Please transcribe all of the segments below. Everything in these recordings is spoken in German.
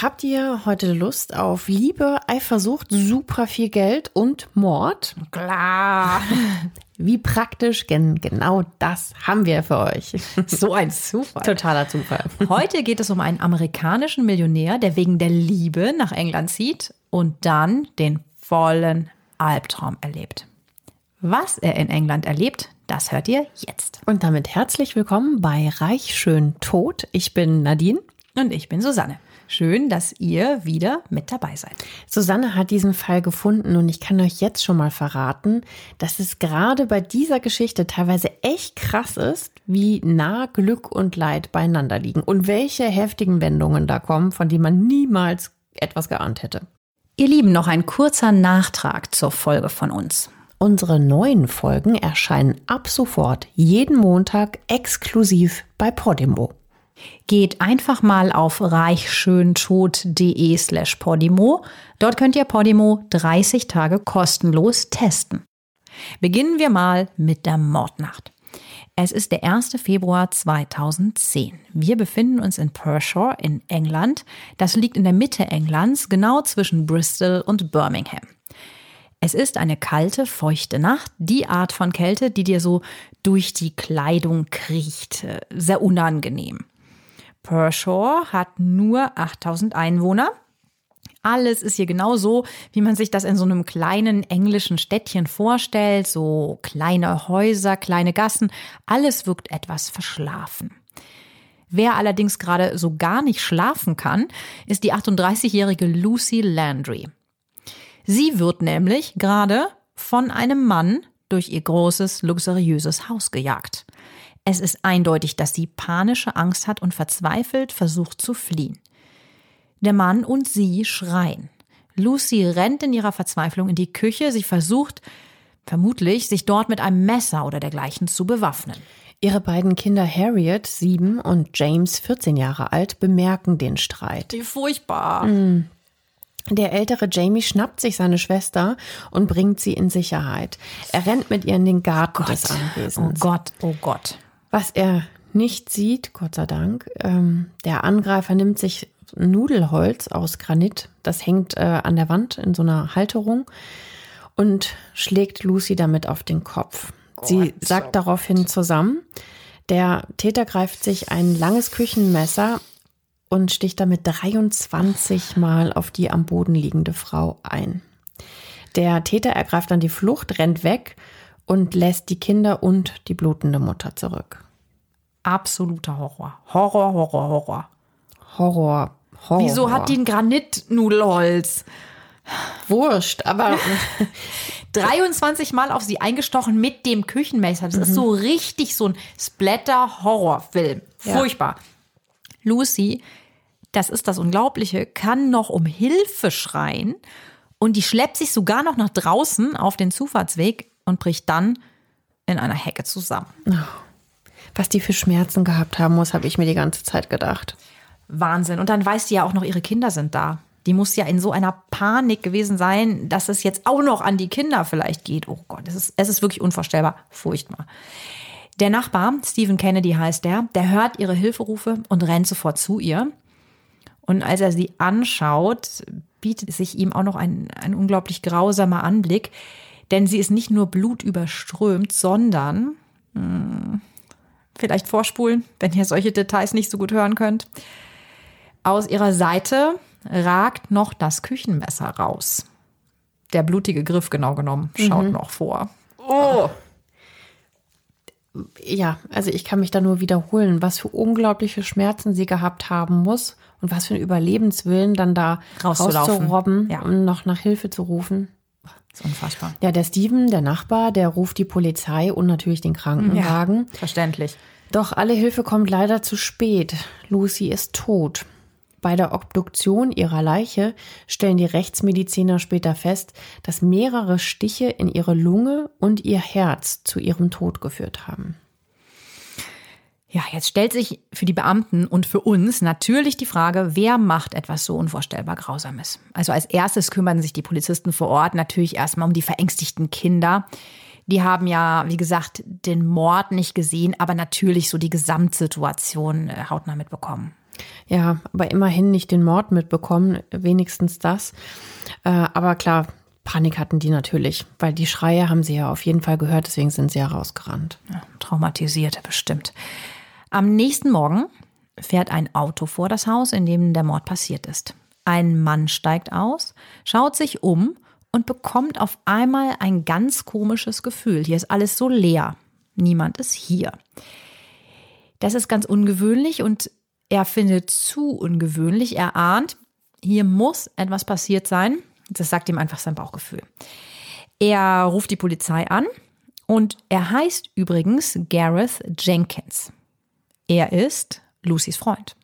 Habt ihr heute Lust auf Liebe, Eifersucht, super viel Geld und Mord? Klar. Wie praktisch, denn genau das haben wir für euch. So ein Zufall. Totaler Zufall. Heute geht es um einen amerikanischen Millionär, der wegen der Liebe nach England zieht und dann den vollen Albtraum erlebt. Was er in England erlebt, das hört ihr jetzt. Und damit herzlich willkommen bei Reich schön tot. Ich bin Nadine. Und ich bin Susanne. Schön, dass ihr wieder mit dabei seid. Susanne hat diesen Fall gefunden und ich kann euch jetzt schon mal verraten, dass es gerade bei dieser Geschichte teilweise echt krass ist, wie nah Glück und Leid beieinander liegen und welche heftigen Wendungen da kommen, von denen man niemals etwas geahnt hätte. Ihr Lieben, noch ein kurzer Nachtrag zur Folge von uns. Unsere neuen Folgen erscheinen ab sofort jeden Montag exklusiv bei Podimo. Geht einfach mal auf reichschöntod.de slash Podimo. Dort könnt ihr Podimo 30 Tage kostenlos testen. Beginnen wir mal mit der Mordnacht. Es ist der 1. Februar 2010. Wir befinden uns in Pershore in England. Das liegt in der Mitte Englands, genau zwischen Bristol und Birmingham. Es ist eine kalte, feuchte Nacht, die Art von Kälte, die dir so durch die Kleidung kriecht. Sehr unangenehm. Pershore hat nur 8000 Einwohner. Alles ist hier genau so, wie man sich das in so einem kleinen englischen Städtchen vorstellt. So kleine Häuser, kleine Gassen. Alles wirkt etwas verschlafen. Wer allerdings gerade so gar nicht schlafen kann, ist die 38-jährige Lucy Landry. Sie wird nämlich gerade von einem Mann durch ihr großes, luxuriöses Haus gejagt. Es ist eindeutig, dass sie panische Angst hat und verzweifelt versucht zu fliehen. Der Mann und sie schreien. Lucy rennt in ihrer Verzweiflung in die Küche. Sie versucht, vermutlich, sich dort mit einem Messer oder dergleichen zu bewaffnen. Ihre beiden Kinder Harriet, sieben, und James, 14 Jahre alt, bemerken den Streit. Wie furchtbar. Mm. Der ältere Jamie schnappt sich seine Schwester und bringt sie in Sicherheit. Er rennt mit ihr in den Garten Gott. des Anwesens. Oh Gott, oh Gott. Was er nicht sieht, Gott sei Dank, ähm, der Angreifer nimmt sich Nudelholz aus Granit, das hängt äh, an der Wand in so einer Halterung und schlägt Lucy damit auf den Kopf. Gott, Sie sagt so daraufhin zusammen. Der Täter greift sich ein langes Küchenmesser und sticht damit 23 Mal auf die am Boden liegende Frau ein. Der Täter ergreift dann die Flucht, rennt weg und lässt die Kinder und die blutende Mutter zurück. Absoluter Horror. Horror, Horror, Horror. Horror. Horror. Wieso hat die ein Granitnudelholz? Wurscht, aber 23 Mal auf sie eingestochen mit dem Küchenmesser. Das mhm. ist so richtig so ein Splatter-Horrorfilm. Furchtbar. Ja. Lucy, das ist das Unglaubliche, kann noch um Hilfe schreien und die schleppt sich sogar noch nach draußen auf den Zufahrtsweg und bricht dann in einer Hecke zusammen. Oh. Was die für Schmerzen gehabt haben muss, habe ich mir die ganze Zeit gedacht. Wahnsinn. Und dann weiß sie ja auch noch, ihre Kinder sind da. Die muss ja in so einer Panik gewesen sein, dass es jetzt auch noch an die Kinder vielleicht geht. Oh Gott, es ist, es ist wirklich unvorstellbar. Furchtbar. Der Nachbar, Stephen Kennedy heißt der, der hört ihre Hilferufe und rennt sofort zu ihr. Und als er sie anschaut, bietet sich ihm auch noch ein, ein unglaublich grausamer Anblick. Denn sie ist nicht nur blutüberströmt, sondern mh, hm, vielleicht vorspulen, wenn ihr solche Details nicht so gut hören könnt. Aus ihrer Seite ragt noch das Küchenmesser raus. Der blutige Griff genau genommen schaut mhm. noch vor. Oh! Ja, also ich kann mich da nur wiederholen, was für unglaubliche Schmerzen sie gehabt haben muss Und was für ein Überlebenswillen, dann da Rauszulaufen. rauszurobben Ja. und noch nach Hilfe zu rufen. Das ist unfassbar. Ja, der Steven, der Nachbar, der ruft die Polizei und natürlich den Krankenwagen. Verständlich. Doch alle Hilfe kommt leider zu spät. Lucy ist tot. Bei der Obduktion ihrer Leiche stellen die Rechtsmediziner später fest, dass mehrere Stiche in ihre Lunge und ihr Herz zu ihrem Tod geführt haben. Ja, jetzt stellt sich für die Beamten und für uns natürlich die Frage, wer macht etwas so unvorstellbar Grausames? Also als erstes kümmern sich die Polizisten vor Ort natürlich erstmal um die verängstigten Kinder. Die haben ja, wie gesagt, den Mord nicht gesehen, aber natürlich so die Gesamtsituation äh, hautnah mitbekommen. Ja, aber immerhin nicht den Mord mitbekommen, wenigstens das. Äh, aber klar, Panik hatten die natürlich, weil die Schreie haben sie ja auf jeden Fall gehört, deswegen sind sie ja rausgerannt. Ja, traumatisierte bestimmt. Am nächsten Morgen fährt ein Auto vor das Haus, in dem der Mord passiert ist. Ein Mann steigt aus, schaut sich um und bekommt auf einmal ein ganz komisches Gefühl. Hier ist alles so leer. Niemand ist hier. Das ist ganz ungewöhnlich und er findet zu ungewöhnlich. Er ahnt, hier muss etwas passiert sein. Das sagt ihm einfach sein Bauchgefühl. Er ruft die Polizei an und er heißt übrigens Gareth Jenkins. Er ist Lucys Freund.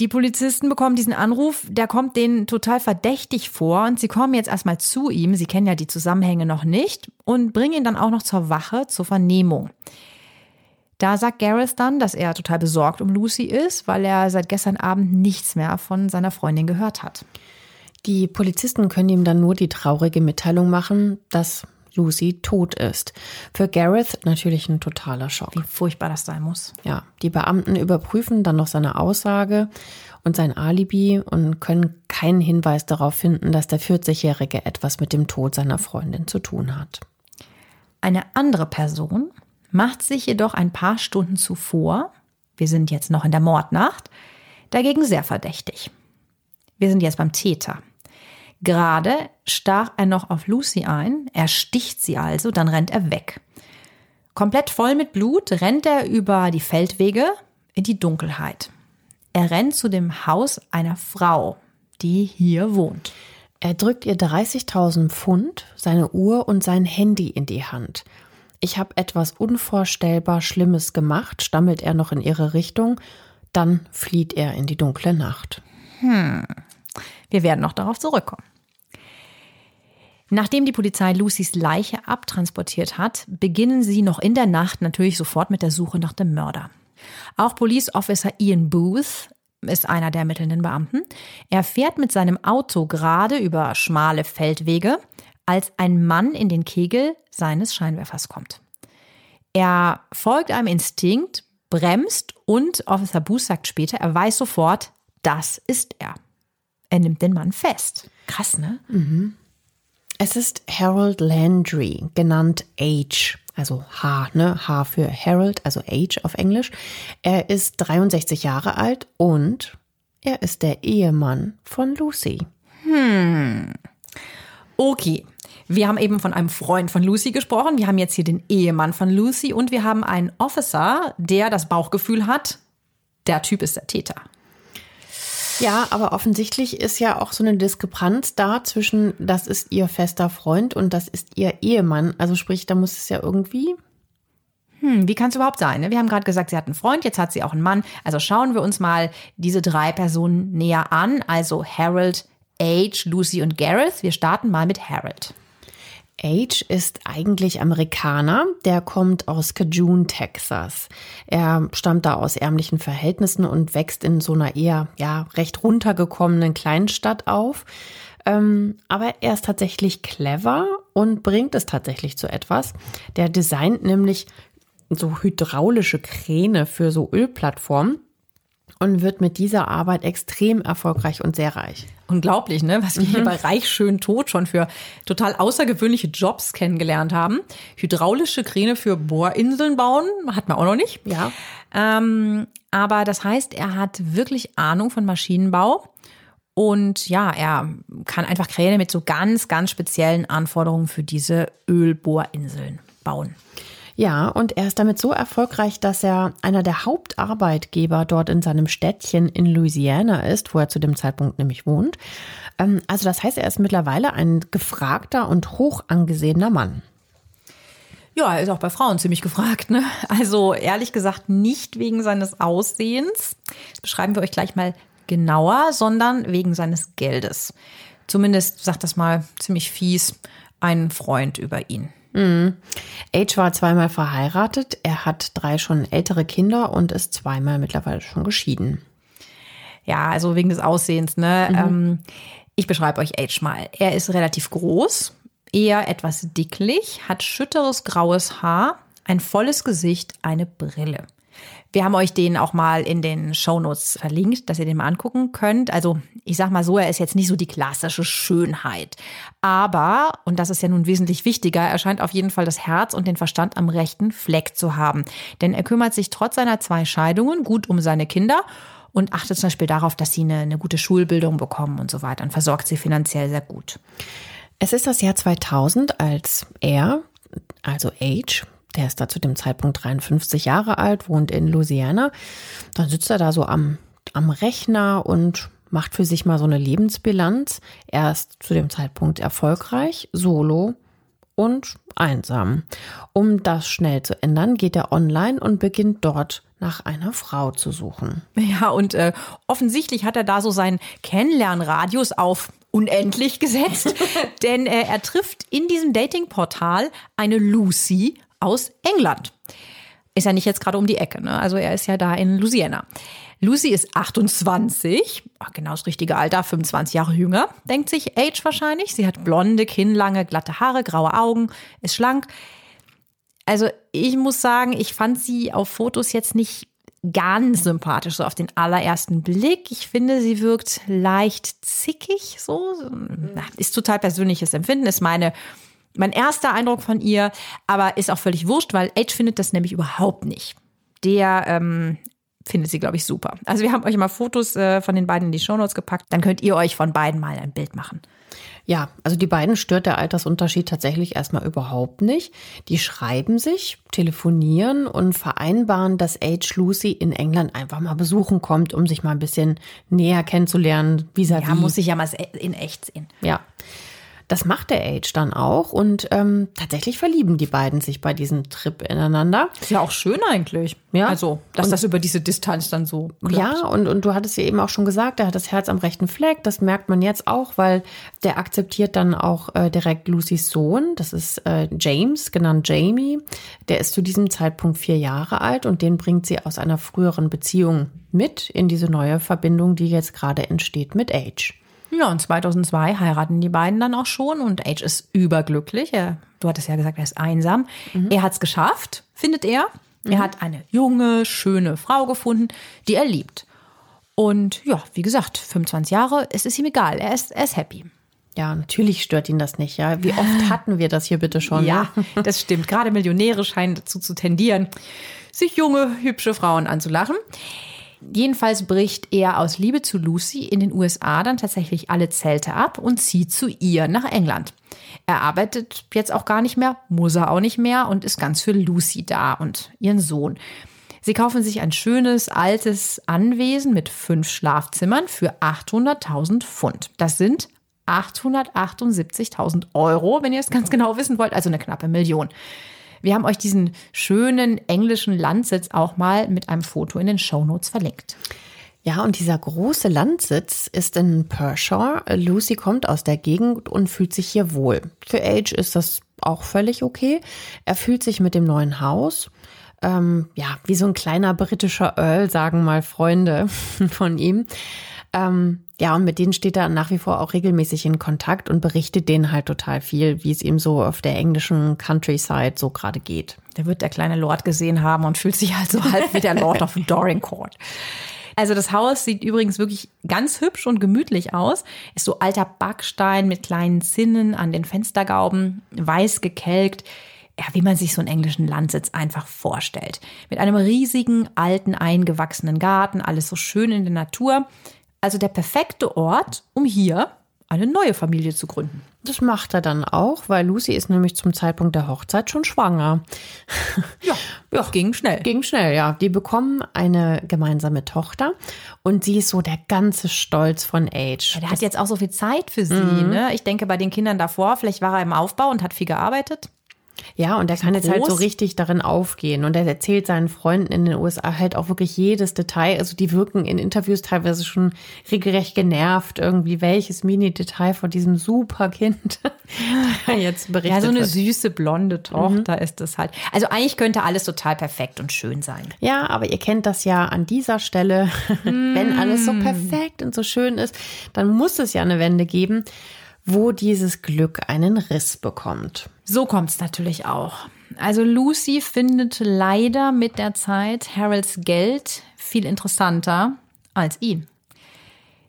Die Polizisten bekommen diesen Anruf, der kommt denen total verdächtig vor und sie kommen jetzt erstmal zu ihm, sie kennen ja die Zusammenhänge noch nicht und bringen ihn dann auch noch zur Wache, zur Vernehmung. Da sagt Gareth dann, dass er total besorgt um Lucy ist, weil er seit gestern Abend nichts mehr von seiner Freundin gehört hat. Die Polizisten können ihm dann nur die traurige Mitteilung machen, dass Lucy tot ist. Für Gareth natürlich ein totaler Schock. Wie furchtbar das sein muss. Ja, die Beamten überprüfen dann noch seine Aussage und sein Alibi und können keinen Hinweis darauf finden, dass der 40-Jährige etwas mit dem Tod seiner Freundin zu tun hat. Eine andere Person macht sich jedoch ein paar Stunden zuvor, wir sind jetzt noch in der Mordnacht, dagegen sehr verdächtig. Wir sind jetzt beim Täter. Gerade stach er noch auf Lucy ein, er sticht sie also, dann rennt er weg. Komplett voll mit Blut rennt er über die Feldwege in die Dunkelheit. Er rennt zu dem Haus einer Frau, die hier wohnt. Er drückt ihr 30.000 Pfund, seine Uhr und sein Handy in die Hand. Ich habe etwas unvorstellbar Schlimmes gemacht, stammelt er noch in ihre Richtung. Dann flieht er in die dunkle Nacht. Wir werden noch darauf zurückkommen. Nachdem die Polizei Lucys Leiche abtransportiert hat, beginnen sie noch in der Nacht natürlich sofort mit der Suche nach dem Mörder. Auch Police Officer Ian Booth ist einer der ermittelnden Beamten. Er fährt mit seinem Auto gerade über schmale Feldwege, als ein Mann in den Kegel seines Scheinwerfers kommt. Er folgt einem Instinkt, bremst und Officer Booth sagt später, er weiß sofort, das ist er. Er nimmt den Mann fest. Krass, ne? Es ist Harold Landry, genannt H, also H, ne? H für Harold, also H auf Englisch. Er ist 63 Jahre alt und er ist der Ehemann von Lucy. Okay. Wir haben eben von einem Freund von Lucy gesprochen. Wir haben jetzt hier den Ehemann von Lucy und wir haben einen Officer, der das Bauchgefühl hat, der Typ ist der Täter. Ja, aber offensichtlich ist ja auch so eine Diskrepanz da zwischen, das ist ihr fester Freund und das ist ihr Ehemann. Also sprich, da muss es ja irgendwie. Hm, wie kann es überhaupt sein? Ne? Wir haben gerade gesagt, sie hat einen Freund, jetzt hat sie auch einen Mann. Also schauen wir uns mal diese drei Personen näher an. Also Harold, Age, Lucy und Gareth. Wir starten mal mit Harold. Age ist eigentlich Amerikaner, der kommt aus Cajun, Texas. Er stammt da aus ärmlichen Verhältnissen und wächst in so einer eher ja recht runtergekommenen Kleinstadt auf. Ähm, aber er ist tatsächlich clever und bringt es tatsächlich zu etwas. Der designt nämlich so hydraulische Kräne für so Ölplattformen und wird mit dieser Arbeit extrem erfolgreich und sehr reich. Unglaublich, ne? Was wir hier bei Reich schön tot schon für total außergewöhnliche Jobs kennengelernt haben. Hydraulische Kräne für Bohrinseln bauen, hat man auch noch nicht. Ja. Ähm, aber das heißt, er hat wirklich Ahnung von Maschinenbau. Und ja, er kann einfach Kräne mit so ganz, ganz speziellen Anforderungen für diese Ölbohrinseln bauen. Ja, und er ist damit so erfolgreich, dass er einer der Hauptarbeitgeber dort in seinem Städtchen in Louisiana ist, wo er zu dem Zeitpunkt nämlich wohnt. Ähm, also das heißt, er ist mittlerweile ein gefragter und hoch angesehener Mann. Ja, er ist auch bei Frauen ziemlich gefragt. Ne? Also ehrlich gesagt nicht wegen seines Aussehens. Das beschreiben wir euch gleich mal genauer, sondern wegen seines Geldes. Zumindest sagt das mal ziemlich fies ein Freund über ihn. Mhm. Age war zweimal verheiratet. Er hat drei schon ältere Kinder und ist zweimal mittlerweile schon geschieden. Ja, also wegen des Aussehens. Ne? Mhm. Ähm, ich beschreibe euch Age mal. Er ist relativ groß, eher etwas dicklich, hat schütteres graues Haar, ein volles Gesicht, eine Brille. Wir haben euch den auch mal in den Shownotes verlinkt, dass ihr den mal angucken könnt. Also ich sag mal so, er ist jetzt nicht so die klassische Schönheit. Aber, und das ist ja nun wesentlich wichtiger, er scheint auf jeden Fall das Herz und den Verstand am rechten Fleck zu haben. Denn er kümmert sich trotz seiner zwei Scheidungen gut um seine Kinder und achtet zum Beispiel darauf, dass sie eine, eine gute Schulbildung bekommen und so weiter und versorgt sie finanziell sehr gut. Es ist das Jahr 2000, als er, also Age, der ist da zu dem Zeitpunkt 53 Jahre alt, wohnt in Louisiana. Dann sitzt er da so am, am Rechner und macht für sich mal so eine Lebensbilanz. Er ist zu dem Zeitpunkt erfolgreich, solo und einsam. Um das schnell zu ändern, geht er online und beginnt dort nach einer Frau zu suchen. Ja, und äh, offensichtlich hat er da so seinen Kennenlernradius auf unendlich gesetzt, denn äh, er trifft in diesem Datingportal eine Lucy aus England. Ist ja nicht jetzt gerade um die Ecke, ne? Also er ist ja da in Louisiana. Lucy ist 28, ach, genau das richtige Alter, 25 Jahre jünger, denkt sich Age wahrscheinlich. Sie hat blonde, kinnlange, glatte Haare, graue Augen, ist schlank. Also ich muss sagen, ich fand sie auf Fotos jetzt nicht ganz sympathisch, so auf den allerersten Blick. Ich finde, sie wirkt leicht zickig, so. Ist total persönliches Empfinden, ist meine mein erster Eindruck von ihr, aber ist auch völlig wurscht, weil Age findet das nämlich überhaupt nicht. Der ähm, findet sie, glaube ich, super. Also wir haben euch mal Fotos äh, von den beiden in die Shownotes gepackt. Dann könnt ihr euch von beiden mal ein Bild machen. Ja, also die beiden stört der Altersunterschied tatsächlich erstmal überhaupt nicht. Die schreiben sich, telefonieren und vereinbaren, dass Age Lucy in England einfach mal besuchen kommt, um sich mal ein bisschen näher kennenzulernen, vis-à-vis. Ja, muss sich ja mal in echt sehen. Ja. Das macht der Age dann auch und ähm, tatsächlich verlieben die beiden sich bei diesem Trip ineinander. Ist ja auch schön eigentlich. Ja. Also, dass und, das über diese Distanz dann so. Klappt. Ja, und, und du hattest ja eben auch schon gesagt, er hat das Herz am rechten Fleck. Das merkt man jetzt auch, weil der akzeptiert dann auch äh, direkt Lucys Sohn. Das ist äh, James, genannt Jamie. Der ist zu diesem Zeitpunkt vier Jahre alt und den bringt sie aus einer früheren Beziehung mit in diese neue Verbindung, die jetzt gerade entsteht mit Age. Ja, und 2002 heiraten die beiden dann auch schon und Age ist überglücklich. Er, du hattest ja gesagt, er ist einsam. Mhm. Er hat es geschafft, findet er. Mhm. Er hat eine junge, schöne Frau gefunden, die er liebt. Und ja, wie gesagt, 25 Jahre, es ist ihm egal. Er ist, er ist happy. Ja, natürlich stört ihn das nicht, ja. Wie oft hatten wir das hier bitte schon? Ja, ne? das stimmt. Gerade Millionäre scheinen dazu zu tendieren, sich junge, hübsche Frauen anzulachen. Jedenfalls bricht er aus Liebe zu Lucy in den USA dann tatsächlich alle Zelte ab und zieht zu ihr nach England. Er arbeitet jetzt auch gar nicht mehr, muss er auch nicht mehr und ist ganz für Lucy da und ihren Sohn. Sie kaufen sich ein schönes, altes Anwesen mit fünf Schlafzimmern für 800.000 Pfund. Das sind 878.000 Euro, wenn ihr es ganz genau wissen wollt, also eine knappe Million. Wir haben euch diesen schönen englischen Landsitz auch mal mit einem Foto in den Shownotes verlinkt. Ja, und dieser große Landsitz ist in Pershore. Lucy kommt aus der Gegend und fühlt sich hier wohl. Für Age ist das auch völlig okay. Er fühlt sich mit dem neuen Haus, ähm, ja, wie so ein kleiner britischer Earl, sagen mal Freunde von ihm. Ähm, ja, und mit denen steht er nach wie vor auch regelmäßig in Kontakt und berichtet denen halt total viel, wie es ihm so auf der englischen Countryside so gerade geht. Der wird der kleine Lord gesehen haben und fühlt sich halt so halb wie der Lord of Dorincourt. Also das Haus sieht übrigens wirklich ganz hübsch und gemütlich aus. Ist so alter Backstein mit kleinen Zinnen an den Fenstergauben, weiß gekelkt. Ja, wie man sich so einen englischen Landsitz einfach vorstellt. Mit einem riesigen, alten, eingewachsenen Garten, alles so schön in der Natur. Also der perfekte Ort, um hier eine neue Familie zu gründen. Das macht er dann auch, weil Lucy ist nämlich zum Zeitpunkt der Hochzeit schon schwanger. Ja, ja. ging schnell. Ging schnell, ja. Die bekommen eine gemeinsame Tochter und sie ist so der ganze Stolz von Age. Ja, der hat jetzt auch so viel Zeit für sie. Ne? Ich denke, bei den Kindern davor, vielleicht war er im Aufbau und hat viel gearbeitet. Ja, und er kann jetzt halt so richtig darin aufgehen. Und er erzählt seinen Freunden in den USA halt auch wirklich jedes Detail. Also die wirken in Interviews teilweise schon regelrecht genervt, irgendwie welches Mini-Detail von diesem super Kind jetzt berichtet Ja, so eine wird. süße blonde Tochter ist es halt. Also eigentlich könnte alles total perfekt und schön sein. Ja, aber ihr kennt das ja an dieser Stelle. Wenn alles so perfekt und so schön ist, dann muss es ja eine Wende geben, wo dieses Glück einen Riss bekommt. So kommt es natürlich auch. Also Lucy findet leider mit der Zeit Harolds Geld viel interessanter als ihn.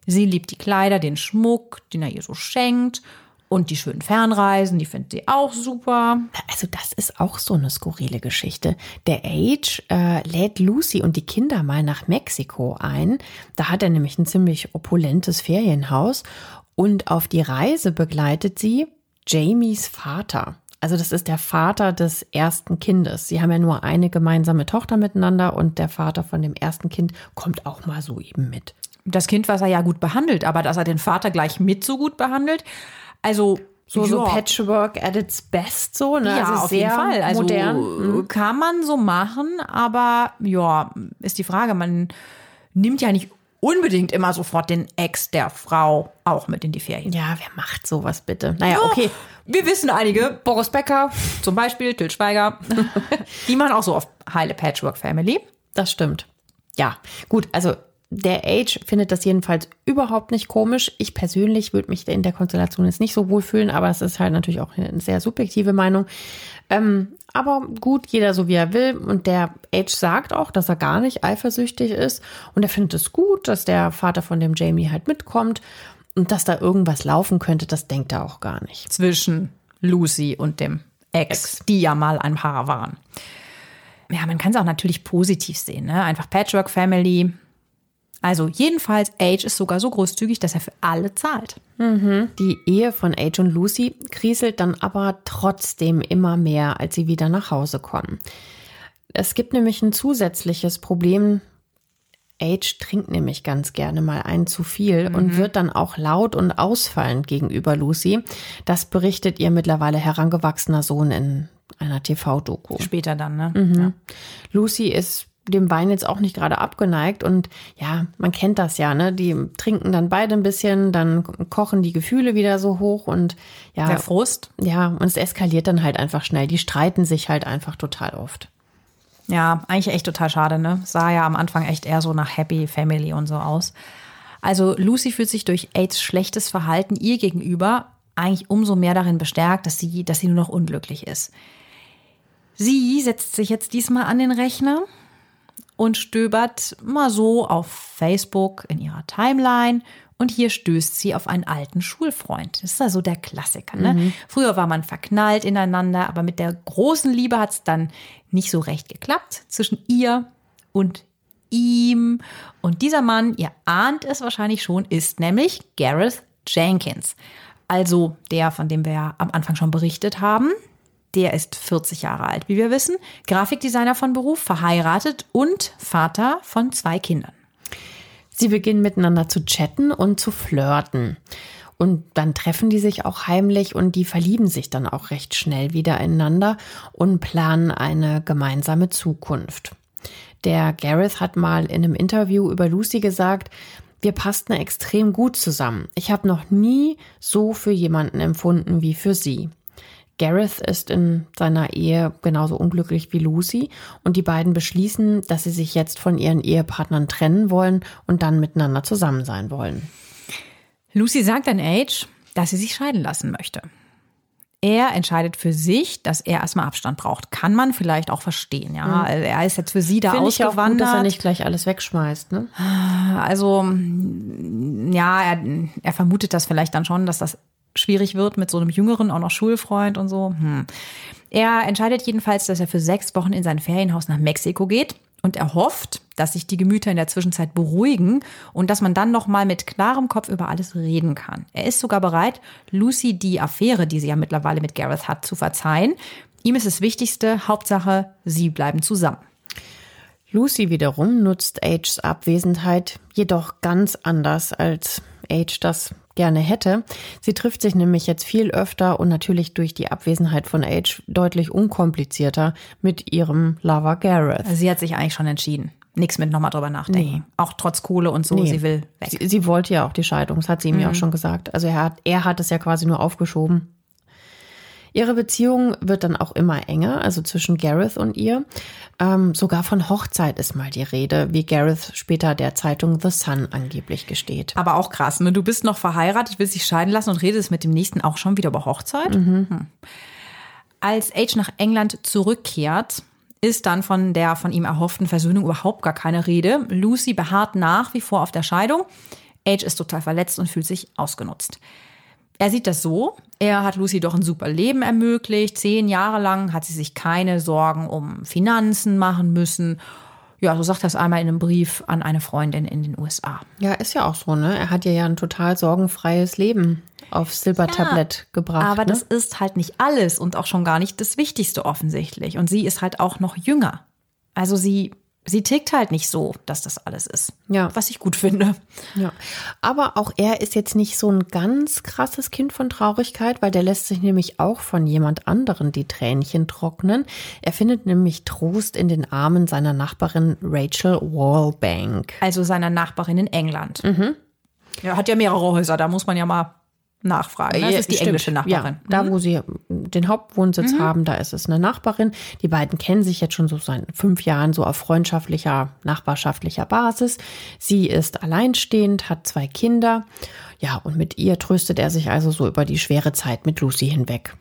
Sie liebt die Kleider, den Schmuck, den er ihr so schenkt und die schönen Fernreisen, die findet sie auch super. Also das ist auch so eine skurrile Geschichte. Der Age äh, lädt Lucy und die Kinder mal nach Mexiko ein. Da hat er nämlich ein ziemlich opulentes Ferienhaus. Und auf die Reise begleitet sie Jamies Vater. Also das ist der Vater des ersten Kindes. Sie haben ja nur eine gemeinsame Tochter miteinander und der Vater von dem ersten Kind kommt auch mal so eben mit. Das Kind, was er ja gut behandelt, aber dass er den Vater gleich mit so gut behandelt, also So, so ja. Patchwork at its best so, ne? Ja, also auf sehr jeden Fall. Also modern. kann man so machen, aber ja, ist die Frage, man nimmt ja nicht unbedingt immer sofort den Ex der Frau auch mit in die Ferien. Ja, wer macht sowas bitte? Naja, okay. Wir wissen einige, Boris Becker, zum Beispiel Til Schweiger, die machen auch so auf heile Patchwork Family. Das stimmt. Ja, gut, also der Age findet das jedenfalls überhaupt nicht komisch. Ich persönlich würde mich in der Konstellation jetzt nicht so wohlfühlen, aber es ist halt natürlich auch eine sehr subjektive Meinung. Ähm, aber gut, jeder so wie er will. Und der Age sagt auch, dass er gar nicht eifersüchtig ist. Und er findet es gut, dass der Vater von dem Jamie halt mitkommt. Und dass da irgendwas laufen könnte, das denkt er auch gar nicht. zwischen Lucy und dem Ex, die ja mal ein Paar waren. Ja, man kann es auch natürlich positiv sehen, ne? Einfach Patchwork Family. Also jedenfalls, Age ist sogar so großzügig, dass er für alle zahlt. Die Ehe von Age und Lucy kriselt dann aber trotzdem immer mehr, als sie wieder nach Hause kommen. Es gibt nämlich ein zusätzliches Problem. Age trinkt nämlich ganz gerne mal ein zu viel und wird dann auch laut und ausfallend gegenüber Lucy. Das berichtet ihr mittlerweile herangewachsener Sohn in einer TV-Doku. Später dann, ne? Ja. Lucy ist dem Wein jetzt auch nicht gerade abgeneigt und ja, man kennt das ja, ne? Die trinken dann beide ein bisschen, dann kochen die Gefühle wieder so hoch und ja, Der Frust. ja, und es eskaliert dann halt einfach schnell. Die streiten sich halt einfach total oft. Ja, eigentlich echt total schade, ne? Sah ja am Anfang echt eher so nach Happy Family und so aus. Also Lucy fühlt sich durch Aids schlechtes Verhalten ihr gegenüber eigentlich umso mehr darin bestärkt, dass sie, dass sie nur noch unglücklich ist. Sie setzt sich jetzt diesmal an den Rechner und stöbert mal so auf Facebook in ihrer Timeline und hier stößt sie auf einen alten Schulfreund. Das ist also der Klassiker. Ne? Früher war man verknallt ineinander, aber mit der großen Liebe hat es dann nicht so recht geklappt zwischen ihr und ihm. Und dieser Mann, ihr ahnt es wahrscheinlich schon, ist nämlich Gareth Jenkins. Also der, von dem wir ja am Anfang schon berichtet haben. Der ist 40 Jahre alt, wie wir wissen, Grafikdesigner von Beruf, verheiratet und Vater von zwei Kindern. Sie beginnen miteinander zu chatten und zu flirten. Und dann treffen die sich auch heimlich und die verlieben sich dann auch recht schnell wieder ineinander und planen eine gemeinsame Zukunft. Der Gareth hat mal in einem Interview über Lucy gesagt, wir passten extrem gut zusammen. Ich habe noch nie so für jemanden empfunden wie für sie. Gareth ist in seiner Ehe genauso unglücklich wie Lucy und die beiden beschließen, dass sie sich jetzt von ihren Ehepartnern trennen wollen und dann miteinander zusammen sein wollen. Lucy sagt an Age, dass sie sich scheiden lassen möchte. Er entscheidet für sich, dass er erstmal Abstand braucht. Kann man vielleicht auch verstehen, ja. Also er ist jetzt für sie da Finde ich auch ausgewandert. gut, dass er nicht gleich alles wegschmeißt, ne? Also, ja, er, er vermutet das vielleicht dann schon, dass das schwierig wird mit so einem jüngeren, auch noch Schulfreund und so. Hm. Er entscheidet jedenfalls, dass er für sechs Wochen in sein Ferienhaus nach Mexiko geht und er hofft, dass sich die Gemüter in der Zwischenzeit beruhigen und dass man dann noch mal mit klarem Kopf über alles reden kann. Er ist sogar bereit, Lucy die Affäre, die sie ja mittlerweile mit Gareth hat, zu verzeihen. Ihm ist das Wichtigste, Hauptsache, sie bleiben zusammen. Lucy wiederum nutzt Ages Abwesenheit jedoch ganz anders, als Age das gerne hätte. Sie trifft sich nämlich jetzt viel öfter und natürlich durch die Abwesenheit von Age deutlich unkomplizierter mit ihrem Lover Gareth. Sie hat sich eigentlich schon entschieden. Nichts mit nochmal drüber nachdenken. Nee. Auch trotz Kohle und so, nee. sie will weg. Sie, sie, wollte ja auch die Scheidung, das hat sie ihm mhm. ja auch schon gesagt. Also er hat, er hat es ja quasi nur aufgeschoben. Ihre Beziehung wird dann auch immer enger, also zwischen Gareth und ihr. Ähm, sogar von Hochzeit ist mal die Rede, wie Gareth später der Zeitung The Sun angeblich gesteht. Aber auch krass, ne? Du bist noch verheiratet, willst dich scheiden lassen und redest mit dem nächsten auch schon wieder über Hochzeit? Mhm. Hm. Als Age nach England zurückkehrt, ist dann von der von ihm erhofften Versöhnung überhaupt gar keine Rede. Lucy beharrt nach wie vor auf der Scheidung. Age ist total verletzt und fühlt sich ausgenutzt. Er sieht das so, er hat Lucy doch ein super Leben ermöglicht. Zehn Jahre lang hat sie sich keine Sorgen um Finanzen machen müssen. Ja, so sagt er es einmal in einem Brief an eine Freundin in den USA. Ja, ist ja auch so, ne? Er hat ihr ja ein total sorgenfreies Leben aufs Silbertablett ja, gebracht. Aber ne? das ist halt nicht alles und auch schon gar nicht das Wichtigste offensichtlich. Und sie ist halt auch noch jünger. Also sie sie tickt halt nicht so, dass das alles ist. Ja. Was ich gut finde. Ja. Aber auch er ist jetzt nicht so ein ganz krasses Kind von Traurigkeit, weil der lässt sich nämlich auch von jemand anderen die Tränchen trocknen. Er findet nämlich Trost in den Armen seiner Nachbarin Rachel Wallbank. Also seiner Nachbarin in England. Mhm. Er hat ja mehrere Häuser, da muss man ja mal nachfragen. Ne? Das ist die Stimmt. englische Nachbarin. Ja, da, wo mhm. sie den Hauptwohnsitz mhm. haben, da ist es eine Nachbarin. Die beiden kennen sich jetzt schon so seit fünf Jahren so auf freundschaftlicher, nachbarschaftlicher Basis. Sie ist alleinstehend, hat zwei Kinder. Ja, und mit ihr tröstet er sich also so über die schwere Zeit mit Lucy hinweg.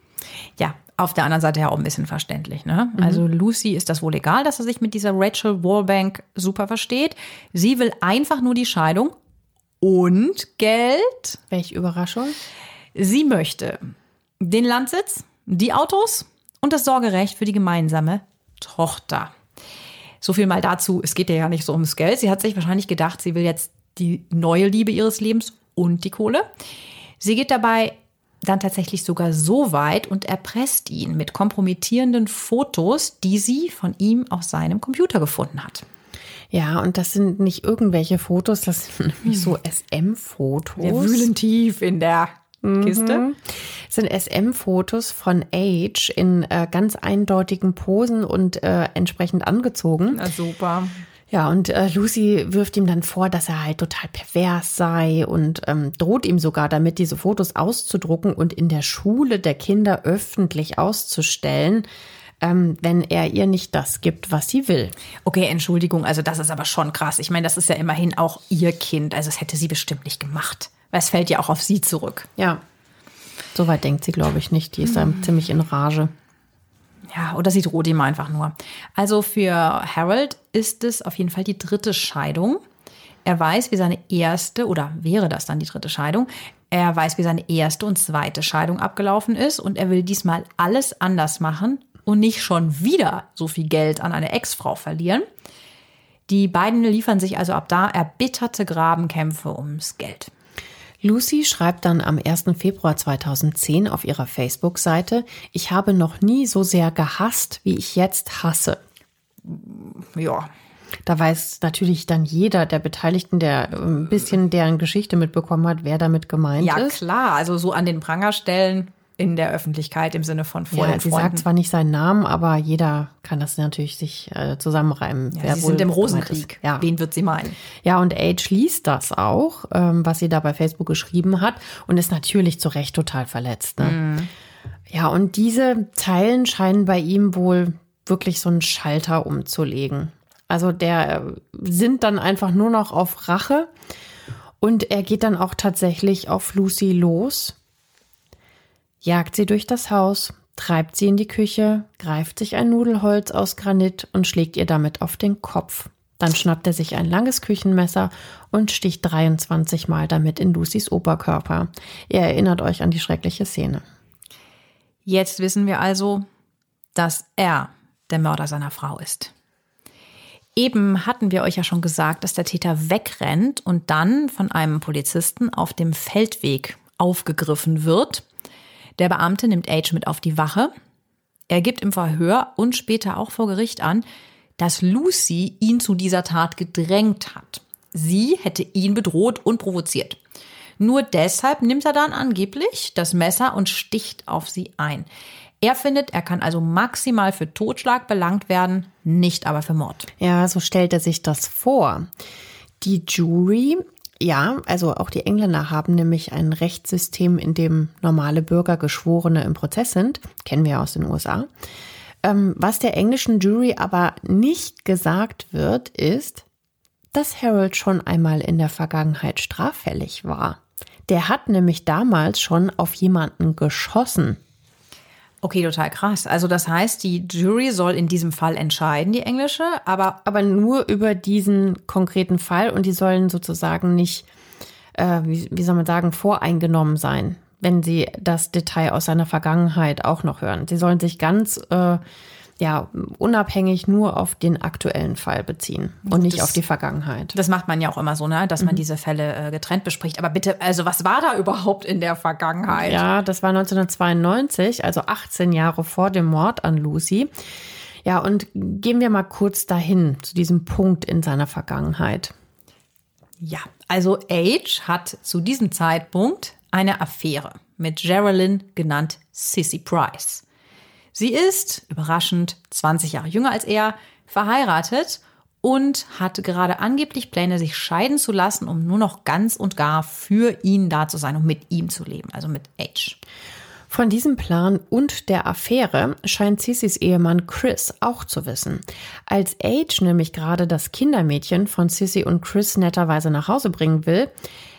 Ja, auf der anderen Seite ja auch ein bisschen verständlich. Ne? Mhm. Also Lucy ist das wohl egal, dass er sich mit dieser Rachel Wallbank super versteht. Sie will einfach nur die Scheidung und Geld. Welche Überraschung. Sie möchte den Landsitz, die Autos und das Sorgerecht für die gemeinsame Tochter. So viel mal dazu. Es geht ihr ja nicht so ums Geld. Sie hat sich wahrscheinlich gedacht, sie will jetzt die neue Liebe ihres Lebens und die Kohle. Sie geht dabei dann tatsächlich sogar so weit und erpresst ihn mit kompromittierenden Fotos, die sie von ihm auf seinem Computer gefunden hat. Ja, und das sind nicht irgendwelche Fotos, das sind nämlich so SM-Fotos. Wir wühlen tief in der Kiste. Mhm. Das sind SM-Fotos von Age in äh, ganz eindeutigen Posen und äh, entsprechend angezogen. Na super. Ja, und äh, Lucy wirft ihm dann vor, dass er halt total pervers sei und ähm, droht ihm sogar damit, diese Fotos auszudrucken und in der Schule der Kinder öffentlich auszustellen ähm, wenn er ihr nicht das gibt, was sie will. Okay, Entschuldigung, also das ist aber schon krass. Ich meine, das ist ja immerhin auch ihr Kind. Also das hätte sie bestimmt nicht gemacht. Weil es fällt ja auch auf sie zurück. Ja. Soweit denkt sie, glaube ich, nicht. Die ist da mhm. ziemlich in Rage. Ja, oder sie droht ihm einfach nur. Also für Harold ist es auf jeden Fall die dritte Scheidung. Er weiß, wie seine erste, oder wäre das dann die dritte Scheidung, er weiß, wie seine erste und zweite Scheidung abgelaufen ist und er will diesmal alles anders machen und nicht schon wieder so viel Geld an eine Ex-Frau verlieren. Die beiden liefern sich also ab da erbitterte Grabenkämpfe ums Geld. Lucy schreibt dann am 1. Februar 2010 auf ihrer Facebook-Seite, ich habe noch nie so sehr gehasst, wie ich jetzt hasse. Ja. Da weiß natürlich dann jeder der Beteiligten, der ein bisschen deren Geschichte mitbekommen hat, wer damit gemeint ja, ist. Ja, klar. Also so an den Pranger stellen in der Öffentlichkeit im Sinne von vor ja, Sie sagt zwar nicht seinen Namen, aber jeder kann das natürlich sich äh, zusammenreimen. Ja, sie sind im Rosenkrieg. Ja. Wen wird sie meinen? Ja, und Age liest das auch, ähm, was sie da bei Facebook geschrieben hat und ist natürlich zu Recht total verletzt. Ne? Mhm. Ja, und diese Zeilen scheinen bei ihm wohl wirklich so einen Schalter umzulegen. Also der äh, sind dann einfach nur noch auf Rache und er geht dann auch tatsächlich auf Lucy los jagt sie durch das Haus, treibt sie in die Küche, greift sich ein Nudelholz aus Granit und schlägt ihr damit auf den Kopf. Dann schnappt er sich ein langes Küchenmesser und sticht 23 Mal damit in Lucys Oberkörper. Ihr erinnert euch an die schreckliche Szene. Jetzt wissen wir also, dass er der Mörder seiner Frau ist. Eben hatten wir euch ja schon gesagt, dass der Täter wegrennt und dann von einem Polizisten auf dem Feldweg aufgegriffen wird. Der Beamte nimmt Age mit auf die Wache. Er gibt im Verhör und später auch vor Gericht an, dass Lucy ihn zu dieser Tat gedrängt hat. Sie hätte ihn bedroht und provoziert. Nur deshalb nimmt er dann angeblich das Messer und sticht auf sie ein. Er findet, er kann also maximal für Totschlag belangt werden, nicht aber für Mord. Ja, so stellt er sich das vor. Die Jury, ja, also auch die Engländer haben nämlich ein Rechtssystem, in dem normale Bürger Geschworene im Prozess sind. Kennen wir aus den USA. Ähm, was der englischen Jury aber nicht gesagt wird, ist, dass Harold schon einmal in der Vergangenheit straffällig war. Der hat nämlich damals schon auf jemanden geschossen. Okay, total krass. Also das heißt, die Jury soll in diesem Fall entscheiden, die englische, aber aber nur über diesen konkreten Fall und die sollen sozusagen nicht, äh, wie, wie soll man sagen, voreingenommen sein, wenn sie das Detail aus seiner Vergangenheit auch noch hören. Sie sollen sich ganz äh, ja, unabhängig nur auf den aktuellen Fall beziehen und nicht Das- auf die Vergangenheit. das macht man ja auch immer so, ne, dass man diese Fälle äh, getrennt bespricht. Aber bitte, also was war da überhaupt in der Vergangenheit? Ja, das war 1992, also 18 Jahre vor dem Mord an Lucy. Ja, und gehen wir mal kurz dahin, zu diesem Punkt in seiner Vergangenheit. Ja, also Age hat zu diesem Zeitpunkt eine Affäre mit Geraldine, genannt Sissy Price. Sie ist, überraschend, 20 Jahre jünger als er, verheiratet und hat gerade angeblich Pläne, sich scheiden zu lassen, um nur noch ganz und gar für ihn da zu sein und mit ihm zu leben, also mit Age. Von diesem Plan und der Affäre scheint Cissys Ehemann Chris auch zu wissen. Als Age nämlich gerade das Kindermädchen von Sissy und Chris netterweise nach Hause bringen will,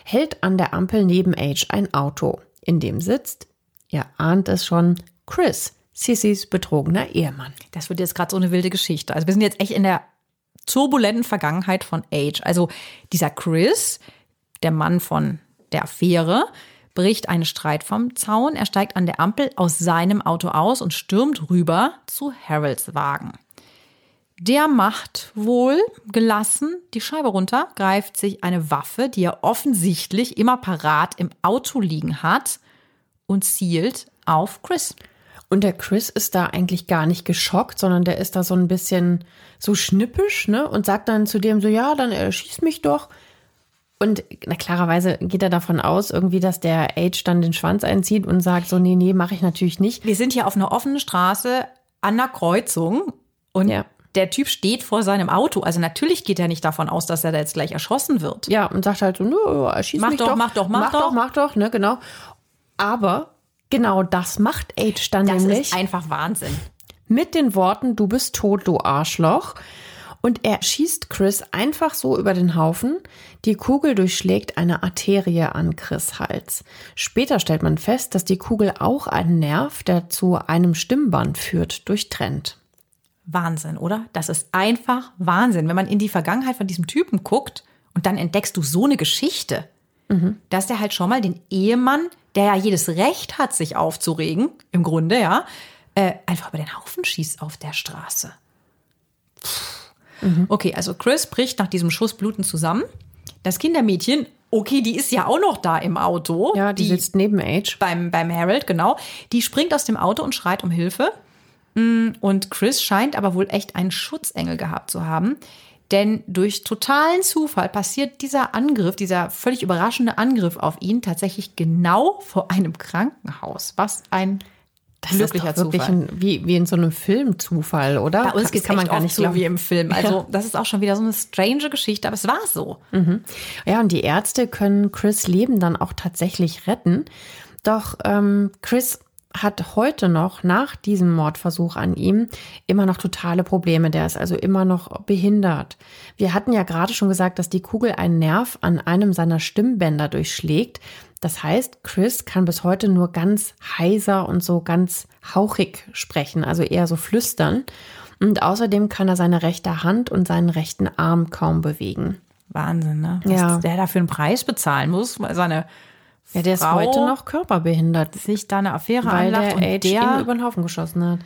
hält an der Ampel neben Age ein Auto, in dem sitzt, ihr ahnt es schon, Chris, Sissys betrogener Ehemann. Das wird jetzt gerade so eine wilde Geschichte. Also wir sind jetzt echt in der turbulenten Vergangenheit von Age. Also dieser Chris, der Mann von der Affäre, bricht einen Streit vom Zaun. Er steigt an der Ampel aus seinem Auto aus und stürmt rüber zu Harolds Wagen. Der macht wohl gelassen die Scheibe runter, greift sich eine Waffe, die er offensichtlich immer parat im Auto liegen hat, und zielt auf Chris. Und der Chris ist da eigentlich gar nicht geschockt, sondern der ist da so ein bisschen so schnippisch, ne? Und sagt dann zu dem so, ja, dann äh, schieß mich doch. Und na klarerweise geht er davon aus, irgendwie, dass der Age dann den Schwanz einzieht und sagt so, nee, nee, mache ich natürlich nicht. Wir sind hier auf einer offenen Straße an einer Kreuzung und Ja. der Typ steht vor seinem Auto. Also natürlich geht er nicht davon aus, dass er da jetzt gleich erschossen wird. Ja, und sagt halt so, nö, schieß Mach mich doch, doch, mach doch, mach mach doch. doch, mach doch, ne, genau. Aber genau das macht Age dann Das nämlich. ist einfach Wahnsinn. mit den Worten, du bist tot, du Arschloch. Und er schießt Chris einfach so über den Haufen. Die Kugel durchschlägt eine Arterie an Chris Hals. Später stellt man fest, dass die Kugel auch einen Nerv, der zu einem Stimmband führt, durchtrennt. Wahnsinn, oder? Das ist einfach Wahnsinn. Wenn man in die Vergangenheit von diesem Typen guckt und dann entdeckst du so eine Geschichte, dass der halt schon mal den Ehemann, der ja jedes Recht hat, sich aufzuregen, im Grunde, ja, äh, einfach über den Haufen schießt auf der Straße. Okay, also Chris bricht nach diesem Schuss blutend zusammen. Das Kindermädchen, okay, die ist ja auch noch da im Auto. Ja, die, sitzt neben Age. beim, beim Harold, genau. Die springt aus dem Auto und schreit um Hilfe. Mm, Und Chris scheint aber wohl echt einen Schutzengel gehabt zu haben. Denn durch totalen Zufall passiert dieser Angriff, dieser völlig überraschende Angriff auf ihn tatsächlich genau vor einem Krankenhaus. Was ein Das glücklicher ist wirklich Zufall. ein, wie, wie in so einem Filmzufall, oder? Bei uns geht kann man echt gar nicht so glauben. wie im Film. Also das ist auch schon wieder so eine strange Geschichte, aber es war so. Ja, und die Ärzte können Chris Leben dann auch tatsächlich retten. Doch ähm, Chris hat heute noch nach diesem Mordversuch an ihm immer noch totale Probleme. Der ist also immer noch behindert. Wir hatten ja gerade schon gesagt, dass die Kugel einen Nerv an einem seiner Stimmbänder durchschlägt. Das heißt, Chris kann bis heute nur ganz heiser und so ganz hauchig sprechen, also eher so flüstern. Und außerdem kann er seine rechte Hand und seinen rechten Arm kaum bewegen. Wahnsinn, ne? Was Ja. der dafür einen Preis bezahlen muss, weil seine Ja, der ist Frau heute noch körperbehindert, sich da eine Affäre weil anlacht der und der über den Haufen geschossen hat.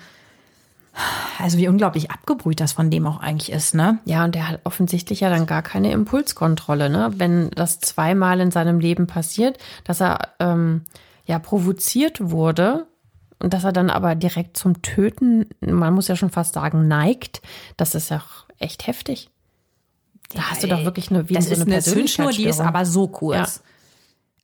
Also wie unglaublich abgebrüht das von dem auch eigentlich ist, ne? Ja, und der hat offensichtlich ja dann gar keine Impulskontrolle, ne? Wenn das zweimal in seinem Leben passiert, dass er ähm, ja provoziert wurde und dass er dann aber direkt zum Töten, man muss ja schon fast sagen, neigt, das ist ja echt heftig. Da hast du doch wirklich eine, wie das so ist eine eine Zündschnur, die ist aber so kurz. Ja.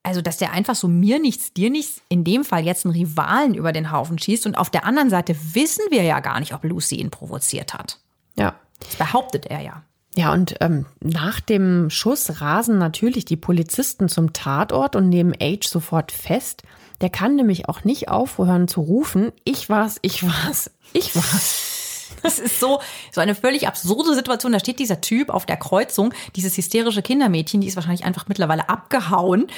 Also, dass der einfach so mir nichts, dir nichts, in dem Fall jetzt einen Rivalen über den Haufen schießt. Und auf der anderen Seite wissen wir ja gar nicht, ob Lucy ihn provoziert hat. Ja. Das behauptet er ja. Ja, und ähm, nach dem Schuss rasen natürlich die Polizisten zum Tatort und nehmen Age sofort fest. Der kann nämlich auch nicht aufhören zu rufen, ich war's, ich war's, ich war's. Das ist so, so eine völlig absurde Situation. Da steht dieser Typ auf der Kreuzung, dieses hysterische Kindermädchen, die ist wahrscheinlich einfach mittlerweile abgehauen.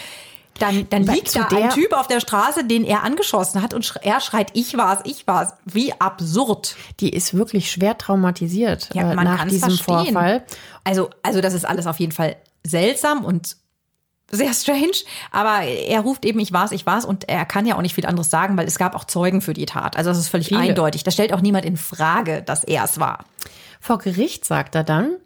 Dann, dann liegt da der- ein Typ auf der Straße, den er angeschossen hat und sch- er schreit, ich war's, ich war's. Wie absurd. Die ist wirklich schwer traumatisiert Ja, äh, man nach diesem verstehen. Vorfall. Also, also das ist alles auf jeden Fall seltsam und sehr strange. Aber er ruft eben, ich war's, ich war's. Und er kann ja auch nicht viel anderes sagen, weil es gab auch Zeugen für die Tat. Also das ist völlig Viele. eindeutig. Da stellt auch niemand in Frage, dass er es war. Vor Gericht sagt er dann,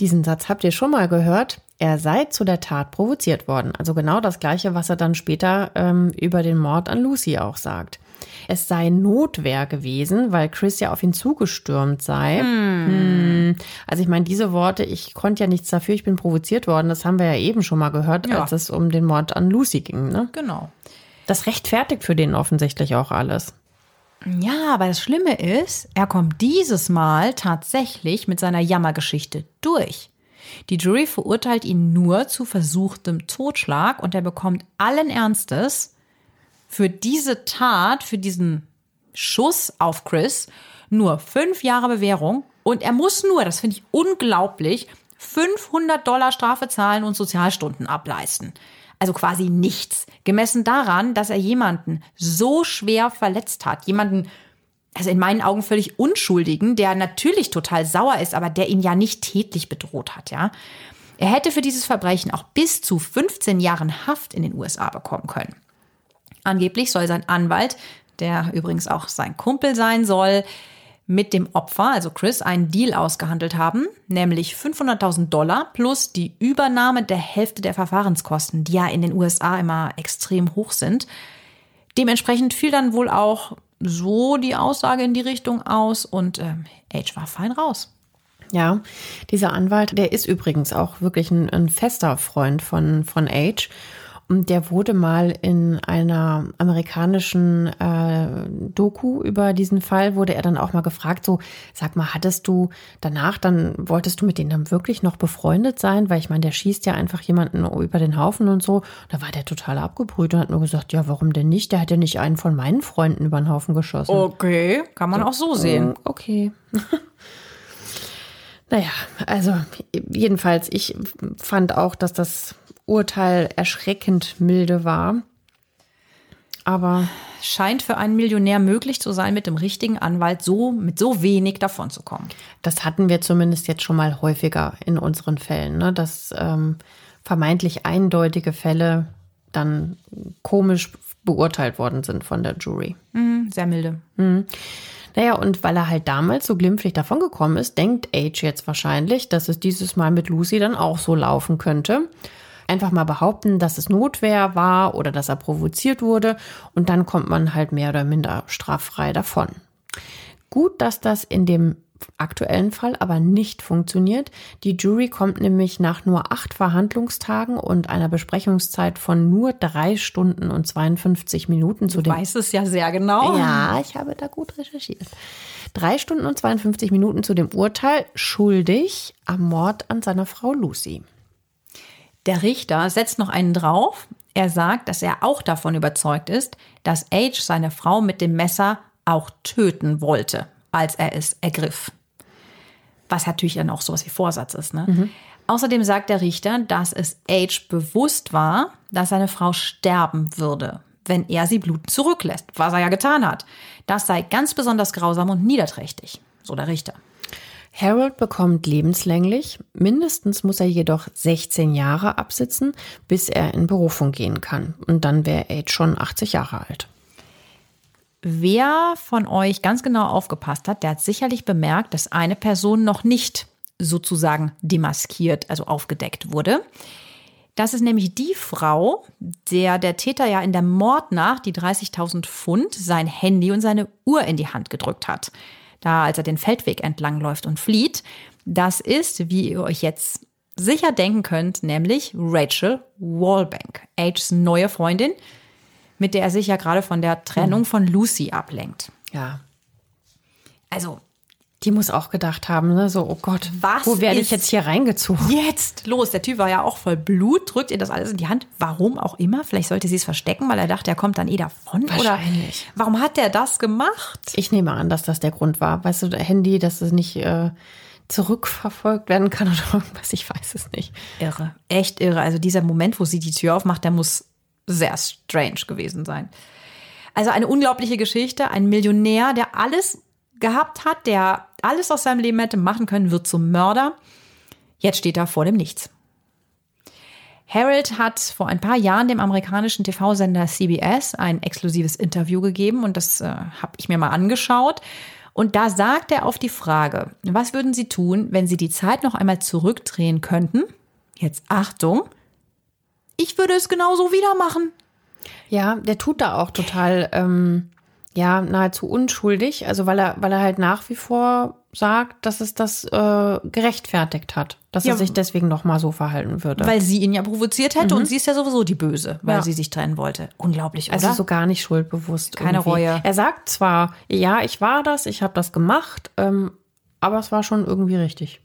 diesen Satz habt ihr schon mal gehört, er sei zu der Tat provoziert worden. Also genau das gleiche, was er dann später ähm, über den Mord an Lucy auch sagt. Es sei Notwehr gewesen, weil Chris ja auf ihn zugestürmt sei. Hm. Also ich meine, diese Worte, ich konnte ja nichts dafür, ich bin provoziert worden, das haben wir ja eben schon mal gehört, Ja. als es um den Mord an Lucy ging. Ne? Genau. Das rechtfertigt für den offensichtlich auch alles. Ja, aber das Schlimme ist, er kommt dieses Mal tatsächlich mit seiner Jammergeschichte durch. Die Jury verurteilt ihn nur zu versuchtem Totschlag und er bekommt allen Ernstes für diese Tat, für diesen Schuss auf Chris nur fünf Jahre Bewährung und er muss nur, das finde ich unglaublich, 500 Dollar Strafe zahlen und Sozialstunden ableisten. Also quasi nichts. Gemessen daran, dass er jemanden so schwer verletzt hat. Jemanden, also in meinen Augen völlig Unschuldigen, der natürlich total sauer ist, aber der ihn ja nicht tätlich bedroht hat, ja. Er hätte für dieses Verbrechen auch bis zu 15 Jahren Haft in den USA bekommen können. Angeblich soll sein Anwalt, der übrigens auch sein Kumpel sein soll, mit dem Opfer, also Chris, einen Deal ausgehandelt haben, nämlich 500.000 Dollar plus die Übernahme der Hälfte der Verfahrenskosten, die ja in den USA immer extrem hoch sind. Dementsprechend fiel dann wohl auch so die Aussage in die Richtung aus und ähm, Age war fein raus. Ja, dieser Anwalt, der ist übrigens auch wirklich ein, ein fester Freund von, von Age. Der wurde mal in einer amerikanischen äh, Doku über diesen Fall, wurde er dann auch mal gefragt, so, sag mal, hattest du danach, dann wolltest du mit denen dann wirklich noch befreundet sein? Weil ich meine, der schießt ja einfach jemanden über den Haufen und so. Da war der total abgebrüht und hat nur gesagt, ja, warum denn nicht? Der hat ja nicht einen von meinen Freunden über den Haufen geschossen. Okay, kann man auch so sehen. Mm, Okay. naja, also jedenfalls, ich fand auch, dass das Urteil erschreckend milde war. Aber Scheint für einen Millionär möglich zu sein, mit dem richtigen Anwalt so mit so wenig davon zu kommen. das hatten wir zumindest jetzt schon mal häufiger in unseren Fällen, ne? dass ähm, vermeintlich eindeutige Fälle dann komisch beurteilt worden sind von der Jury. Hm, sehr milde. Naja, und weil er halt damals so glimpflich davongekommen ist, denkt Age jetzt wahrscheinlich, dass es dieses Mal mit Lucy dann auch so laufen könnte. Einfach mal behaupten, dass es Notwehr war oder dass er provoziert wurde und dann kommt man halt mehr oder minder straffrei davon. Gut, dass das in dem aktuellen Fall aber nicht funktioniert. Die Jury kommt nämlich nach nur acht Verhandlungstagen und einer Besprechungszeit von nur drei Stunden und 52 Minuten zu Du dem weißt es ja sehr genau. ja, ich habe da gut recherchiert. Drei Stunden und 52 Minuten zu dem Urteil schuldig am Mord an seiner Frau Lucy. Der Richter setzt noch einen drauf. Er sagt, dass er auch davon überzeugt ist, dass Age seine Frau mit dem Messer auch töten wollte, als er es ergriff. Was natürlich dann auch sowas wie Vorsatz ist. Ne? Außerdem sagt der Richter, dass es Age bewusst war, dass seine Frau sterben würde, wenn er sie blutend zurücklässt, was er ja getan hat. Das sei ganz besonders grausam und niederträchtig, so der Richter. Harold bekommt lebenslänglich, mindestens muss er jedoch 16 Jahre absitzen, bis er in Berufung gehen kann. Und dann wäre Age schon 80 Jahre alt. wer von euch ganz genau aufgepasst hat, der hat sicherlich bemerkt, dass eine Person noch nicht sozusagen demaskiert, also aufgedeckt wurde. Das ist nämlich die Frau, der der Täter ja in der Mordnacht die 30.000 Pfund, sein Handy und seine Uhr in die Hand gedrückt hat. Da, als er den Feldweg entlang läuft und flieht. Das ist, wie ihr euch jetzt sicher denken könnt, nämlich Rachel Wallbank, Ages neue Freundin, mit der er sich ja gerade von der Trennung von Lucy ablenkt. Ja. Also, Die muss auch gedacht haben, ne? so, oh Gott, Was wo werde ich jetzt hier reingezogen? jetzt los. Der Typ war ja auch voll Blut, drückt ihr das alles in die Hand. Warum auch immer. Vielleicht sollte sie es verstecken, weil er dachte, er kommt dann eh davon. Wahrscheinlich. Oder warum hat er das gemacht? Ich nehme an, dass das der Grund war. Weißt du, der Handy, dass es nicht äh, zurückverfolgt werden kann oder irgendwas, ich weiß es nicht. Irre. Echt irre. Also dieser Moment, wo sie die Tür aufmacht, der muss sehr strange gewesen sein. Also eine unglaubliche Geschichte. Ein Millionär, der alles gehabt hat, der alles aus seinem Leben hätte machen können, wird zum Mörder. Jetzt steht er vor dem Nichts. Harold hat vor ein paar Jahren dem amerikanischen TV-Sender CBS ein exklusives Interview gegeben und das äh, habe ich mir mal angeschaut. Und da sagt er auf die Frage, was würden Sie tun, wenn Sie die Zeit noch einmal zurückdrehen könnten? Jetzt Achtung, ich würde es genauso wieder machen. Ja, der tut da auch total, ähm, ja, nahezu unschuldig. Also weil er, weil er halt nach wie vor sagt, dass es das äh, gerechtfertigt hat, dass Ja, er sich deswegen noch mal so verhalten würde. Weil sie ihn ja provoziert hätte und sie ist ja sowieso die Böse, weil Ja. sie sich trennen wollte. Unglaublich, oder? also so gar nicht schuldbewusst. Keine irgendwie. Reue. Er sagt zwar, ja, ich war das, ich habe das gemacht, ähm, aber es war schon irgendwie richtig.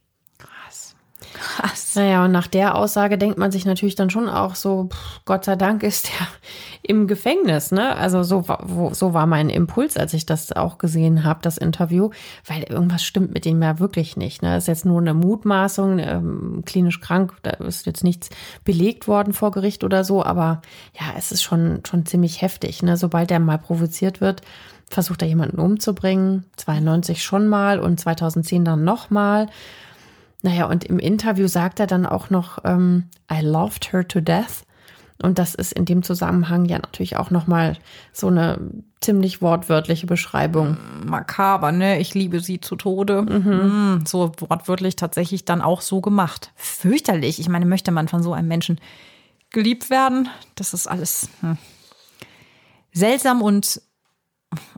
Krass. Naja, und nach der Aussage denkt man sich natürlich dann schon auch so, pff, Gott sei Dank ist er im Gefängnis, ne? Also so, war- wo, so war mein Impuls, als ich das auch gesehen habe, das Interview, weil irgendwas stimmt mit ihm ja wirklich nicht. Ne? Das ist jetzt nur eine Mutmaßung, ähm, klinisch krank, da ist jetzt nichts belegt worden vor Gericht oder so, aber ja, es ist schon, schon ziemlich heftig. Ne? Sobald er mal provoziert wird, versucht er jemanden umzubringen, 92 schon mal und 2010 dann nochmal. Naja, und im Interview sagt er dann auch noch, ähm, I loved her to death. Und das ist in dem Zusammenhang ja natürlich auch nochmal so eine ziemlich wortwörtliche Beschreibung. Makaber, ne? Ich liebe sie zu Tode. Mhm. So wortwörtlich tatsächlich dann auch so gemacht. Fürchterlich. Ich meine, möchte man von so einem Menschen geliebt werden? Das ist alles hm. seltsam und,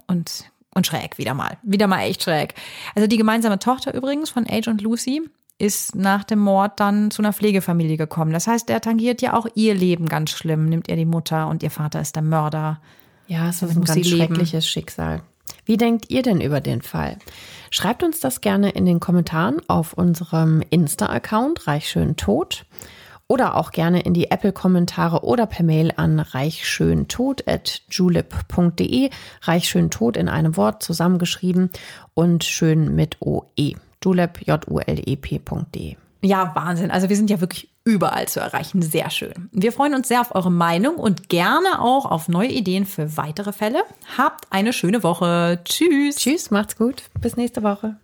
und, und schräg wieder mal. Wieder mal echt schräg. Also die gemeinsame Tochter übrigens von Age und Lucy ist nach dem Mord dann zu einer Pflegefamilie gekommen. Das heißt, er tangiert ja auch ihr Leben ganz schlimm, nimmt ihr die Mutter und ihr Vater ist der Mörder. Ja, es ist ein ganz schreckliches Schicksal. Wie denkt ihr denn über den Fall? Schreibt uns das gerne in den Kommentaren auf unserem Insta-Account Reichschöntod oder auch gerne in die Apple-Kommentare oder per Mail an reichschöntod.julep.de. Reichschöntod in einem Wort zusammengeschrieben und schön mit OE. Julep, J-U-L-E-P.de. Ja, Wahnsinn. Also wir sind ja wirklich überall zu erreichen. Sehr schön. Wir freuen uns sehr auf eure Meinung und gerne auch auf neue Ideen für weitere Fälle. Habt eine schöne Woche. Tschüss. Tschüss, macht's gut. Bis nächste Woche.